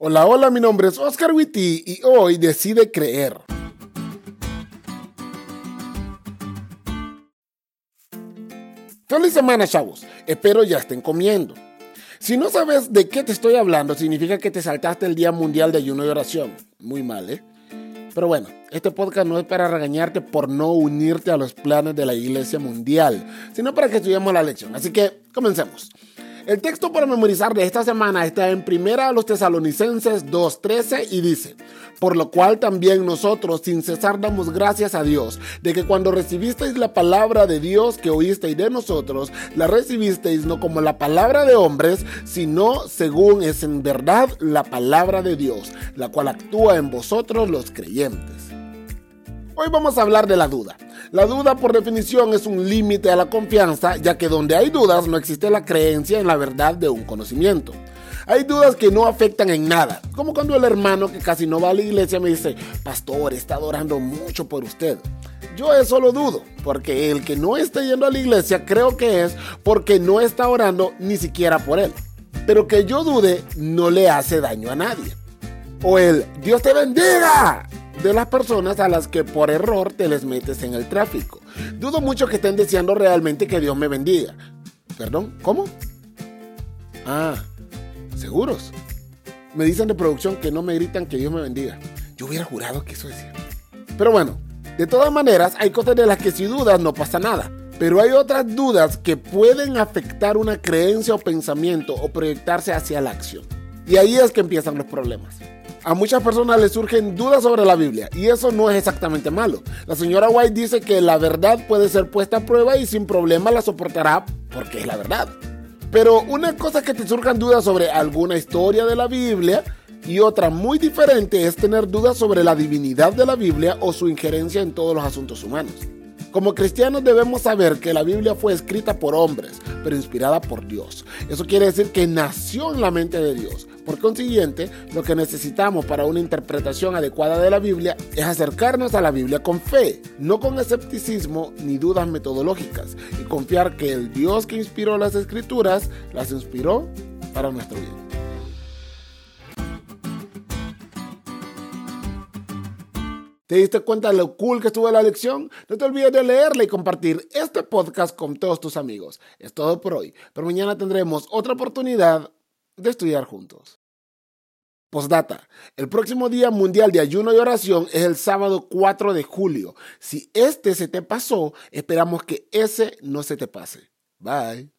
Hola, hola, mi nombre es Oscar Witty y hoy decide creer. Feliz semana, chavos. Espero ya estén comiendo. Si no sabes de qué te estoy hablando, significa que te saltaste el Día Mundial de Ayuno y Oración. Muy mal, ¿eh? Pero bueno, este podcast no es para regañarte por no unirte a los planes de la Iglesia Mundial, sino para que estudiemos la lección. Así que comencemos. El texto para memorizar de esta semana está en Primera a los Tesalonicenses 2.13 y dice, por lo cual también nosotros sin cesar damos gracias a Dios de que cuando recibisteis la palabra de Dios que oísteis de nosotros, la recibisteis no como la palabra de hombres, sino según es en verdad la palabra de Dios, la cual actúa en vosotros los creyentes. Hoy vamos a hablar de la duda. La duda por definición es un límite a la confianza, ya que donde hay dudas no existe la creencia en la verdad de un conocimiento. Hay dudas que no afectan en nada, como cuando el hermano que casi no va a la iglesia me dice, pastor, está adorando mucho por usted. Yo eso lo dudo, porque el que no está yendo a la iglesia creo que es porque no está orando ni siquiera por él. Pero que yo dude no le hace daño a nadie. O el Dios te bendiga de las personas a las que por error te les metes en el tráfico. Dudo mucho que estén deseando realmente que Dios me bendiga. Perdón, ¿cómo? Ah, ¿seguros? Me dicen de producción que no me gritan que Dios me bendiga. Yo hubiera jurado que eso decía. Pero bueno, de todas maneras, hay cosas de las que si dudas no pasa nada. Pero hay otras dudas que pueden afectar una creencia o pensamiento o proyectarse hacia la acción. Y ahí es que empiezan los problemas a muchas personas les surgen dudas sobre la Biblia y eso no es exactamente malo. La señora White dice que la verdad puede ser puesta a prueba y sin problema la soportará porque es la verdad. Pero una cosa es que te surjan dudas sobre alguna historia de la Biblia y otra muy diferente es tener dudas sobre la divinidad de la Biblia o su injerencia en todos los asuntos humanos. Como cristianos debemos saber que la Biblia fue escrita por hombres, pero inspirada por Dios. Eso quiere decir que nació en la mente de Dios. Por consiguiente, lo que necesitamos para una interpretación adecuada de la Biblia es acercarnos a la Biblia con fe, no con escepticismo ni dudas metodológicas, y confiar que el Dios que inspiró las escrituras las inspiró para nuestro bien. ¿Te diste cuenta de lo cool que estuvo la lección? No te olvides de leerla y compartir este podcast con todos tus amigos. Es todo por hoy, pero mañana tendremos otra oportunidad de estudiar juntos. Postdata. El próximo Día Mundial de Ayuno y Oración es el sábado 4 de julio. Si este se te pasó, esperamos que ese no se te pase. Bye.